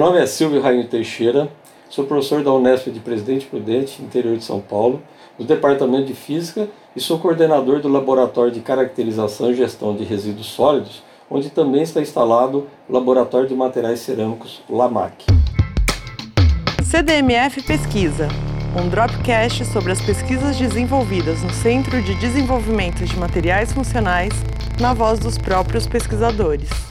nome é Silvio Rainho Teixeira, sou professor da Unesp de Presidente Prudente, interior de São Paulo, do Departamento de Física e sou coordenador do Laboratório de Caracterização e Gestão de Resíduos Sólidos, onde também está instalado o Laboratório de Materiais Cerâmicos, LAMAC. CDMF Pesquisa, um dropcast sobre as pesquisas desenvolvidas no Centro de Desenvolvimento de Materiais Funcionais, na voz dos próprios pesquisadores.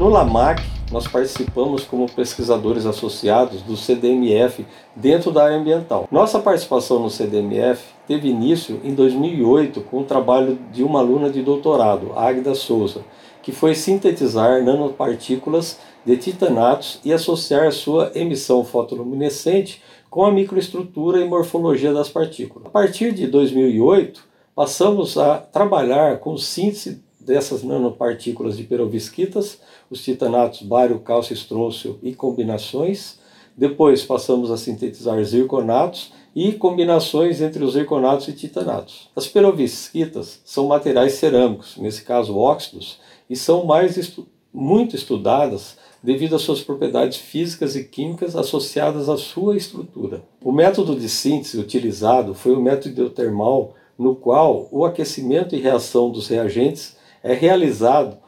No LAMAC, nós participamos como pesquisadores associados do CDMF dentro da área ambiental. Nossa participação no CDMF teve início em 2008 com o trabalho de uma aluna de doutorado, Águida Souza, que foi sintetizar nanopartículas de titanatos e associar sua emissão fotoluminescente com a microestrutura e morfologia das partículas. A partir de 2008, passamos a trabalhar com síntese dessas nanopartículas de perovskitas, os titanatos bário, cálcio, estrôncio e combinações. Depois passamos a sintetizar zirconatos e combinações entre os zirconatos e titanatos. As perovskitas são materiais cerâmicos, nesse caso óxidos, e são mais estu muito estudadas devido às suas propriedades físicas e químicas associadas à sua estrutura. O método de síntese utilizado foi o método hidrotermal, no qual o aquecimento e reação dos reagentes é realizado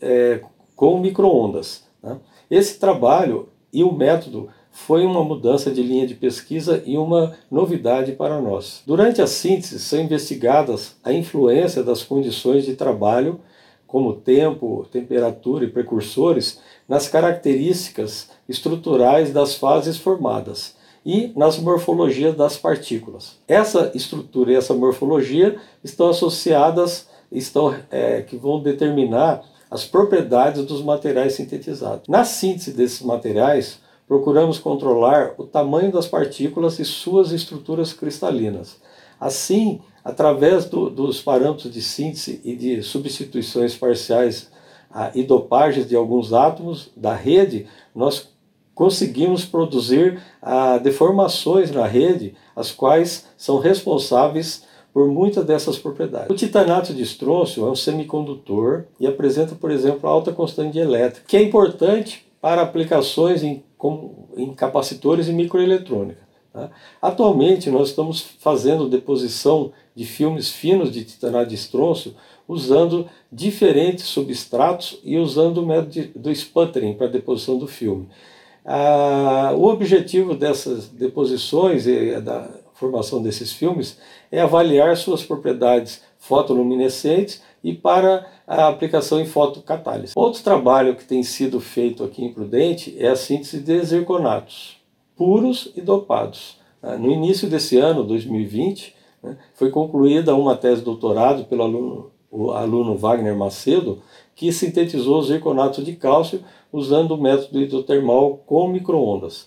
é, com microondas. Né? Esse trabalho e o método foi uma mudança de linha de pesquisa e uma novidade para nós. Durante a síntese são investigadas a influência das condições de trabalho, como tempo, temperatura e precursores, nas características estruturais das fases formadas e nas morfologias das partículas. Essa estrutura e essa morfologia estão associadas estão, é, que vão determinar as propriedades dos materiais sintetizados. Na síntese desses materiais, procuramos controlar o tamanho das partículas e suas estruturas cristalinas. Assim, através do, dos parâmetros de síntese e de substituições parciais ah, e dopagens de alguns átomos da rede, nós conseguimos produzir deformações na rede, as quais são responsáveis por muitas dessas propriedades. O titanato de estrôncio é um semicondutor e apresenta, por exemplo, alta constante elétrica, que é importante para aplicações em, em capacitores e microeletrônica. Tá? Atualmente, nós estamos fazendo deposição de filmes finos de titanato de estrôncio usando diferentes substratos e usando o método de, do sputtering para deposição do filme. Ah, o objetivo dessas deposições e da formação desses filmes é avaliar suas propriedades fotoluminescentes e para a aplicação em fotocatálise. Outro trabalho que tem sido feito aqui em Prudente é a síntese de zirconatos, puros e dopados. Ah, no início desse ano, 2020, né, foi concluída uma tese de doutorado pelo aluno, aluno Wagner Macedo, que sintetizou os zirconatos de cálcio usando o método hidrotermal com microondas.